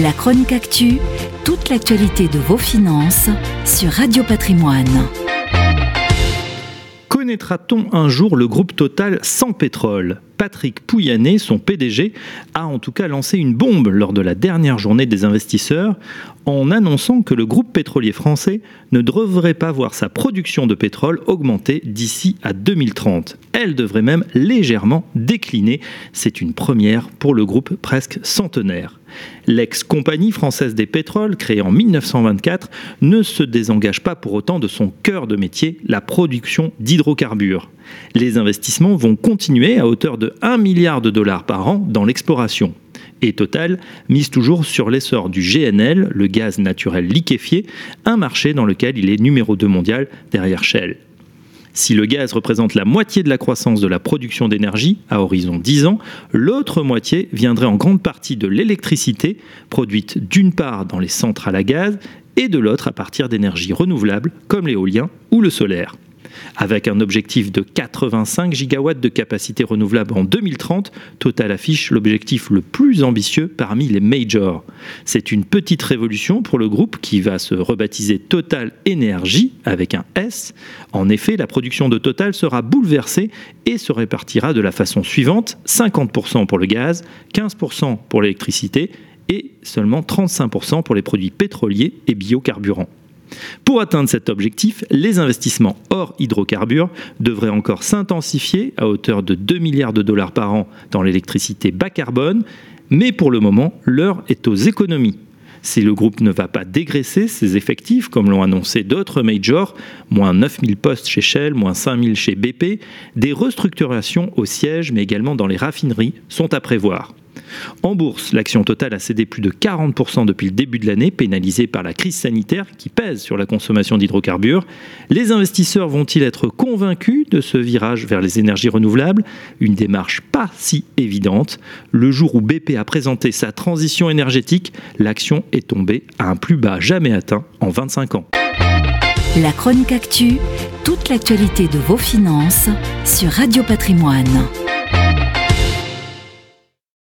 La chronique actu, toute l'actualité de vos finances sur Radio Patrimoine. Connaîtra-t-on un jour le groupe Total sans pétrole? Patrick Pouyanné, son PDG, a en tout cas lancé une bombe lors de la dernière journée des investisseurs en annonçant que le groupe pétrolier français ne devrait pas voir sa production de pétrole augmenter d'ici à 2030. Elle devrait même légèrement décliner. C'est une première pour le groupe presque centenaire. L'ex-compagnie française des pétroles, créée en 1924, ne se désengage pas pour autant de son cœur de métier, la production d'hydrocarbures. Les investissements vont continuer à hauteur de 1 milliard de dollars par an dans l'exploration. Et Total mise toujours sur l'essor du GNL, le gaz naturel liquéfié, un marché dans lequel il est numéro 2 mondial derrière Shell. Si le gaz représente la moitié de la croissance de la production d'énergie à horizon 10 ans, l'autre moitié viendrait en grande partie de l'électricité, produite d'une part dans les centrales à gaz et de l'autre à partir d'énergies renouvelables comme l'éolien ou le solaire. Avec un objectif de 85 gigawatts de capacité renouvelable en 2030, Total affiche l'objectif le plus ambitieux parmi les majors. C'est une petite révolution pour le groupe qui va se rebaptiser Total Energy avec un S. En effet, la production de Total sera bouleversée et se répartira de la façon suivante 50% pour le gaz, 15% pour l'électricité et seulement 35% pour les produits pétroliers et biocarburants. Pour atteindre cet objectif, les investissements hors hydrocarbures devraient encore s'intensifier à hauteur de 2 milliards de dollars par an dans l'électricité bas carbone, mais pour le moment, l'heure est aux économies. Si le groupe ne va pas dégraisser ses effectifs, comme l'ont annoncé d'autres majors, moins 9000 postes chez Shell, moins 5000 chez BP, des restructurations au siège, mais également dans les raffineries, sont à prévoir. En bourse, l'action totale a cédé plus de 40% depuis le début de l'année, pénalisée par la crise sanitaire qui pèse sur la consommation d'hydrocarbures. Les investisseurs vont-ils être convaincus de ce virage vers les énergies renouvelables? Une démarche pas si évidente. Le jour où BP a présenté sa transition énergétique, l'action est tombée à un plus bas jamais atteint en 25 ans. La chronique actu, toute l'actualité de vos finances sur Radio Patrimoine.